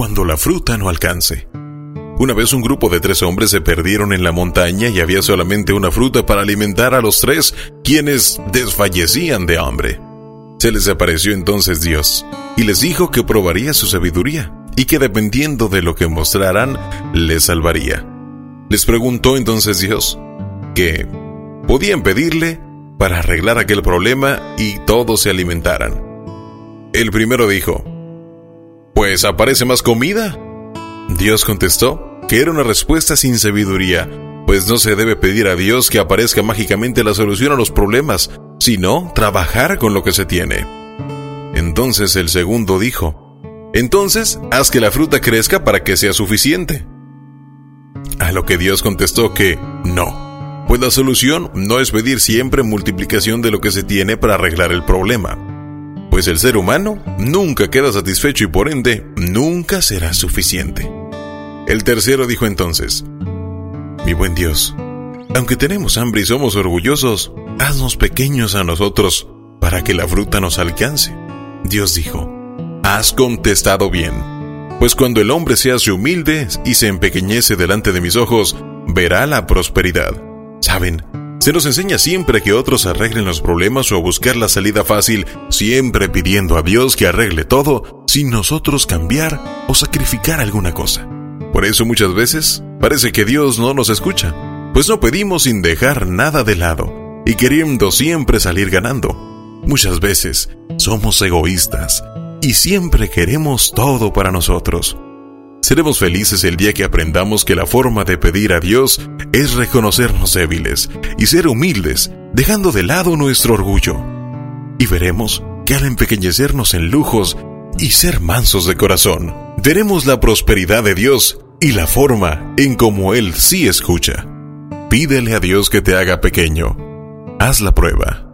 la fruta no alcance. Una vez un grupo de tres hombres se perdieron en la montaña y había solamente una fruta para alimentar a los tres, quienes desfallecían de hambre. Se les apareció entonces Dios y les dijo que probaría su sabiduría y que dependiendo de lo que mostraran, les salvaría. Les preguntó entonces Dios que podían pedirle para arreglar aquel problema y todos se alimentaran. El primero dijo, Pues aparece más comida. Dios contestó que era una respuesta sin sabiduría, pues no se debe pedir a Dios que aparezca mágicamente la solución a los problemas, sino trabajar con lo que se tiene. Entonces el segundo dijo, Entonces haz que la fruta crezca para que sea suficiente. A lo que Dios contestó que no, pues la solución no es pedir siempre multiplicación de lo que se tiene para arreglar el problema, pues el ser humano nunca queda satisfecho y por ende nunca será suficiente. El tercero dijo entonces, Mi buen Dios, aunque tenemos hambre y somos orgullosos, haznos pequeños a nosotros para que la fruta nos alcance. Dios dijo, Has contestado bien pues cuando el hombre se hace humilde y se empequeñece delante de mis ojos, verá la prosperidad. ¿Saben? Se nos enseña siempre que otros arreglen los problemas o a buscar la salida fácil, siempre pidiendo a Dios que arregle todo sin nosotros cambiar o sacrificar alguna cosa. Por eso muchas veces parece que Dios no nos escucha, pues no pedimos sin dejar nada de lado y queriendo siempre salir ganando. Muchas veces somos egoístas y siempre queremos todo para nosotros. Seremos felices el día que aprendamos que la forma de pedir a Dios es reconocernos débiles y ser humildes, dejando de lado nuestro orgullo. Y veremos que al empequeñecernos en lujos y ser mansos de corazón, veremos la prosperidad de Dios y la forma en como Él sí escucha. Pídele a Dios que te haga pequeño. Haz la prueba.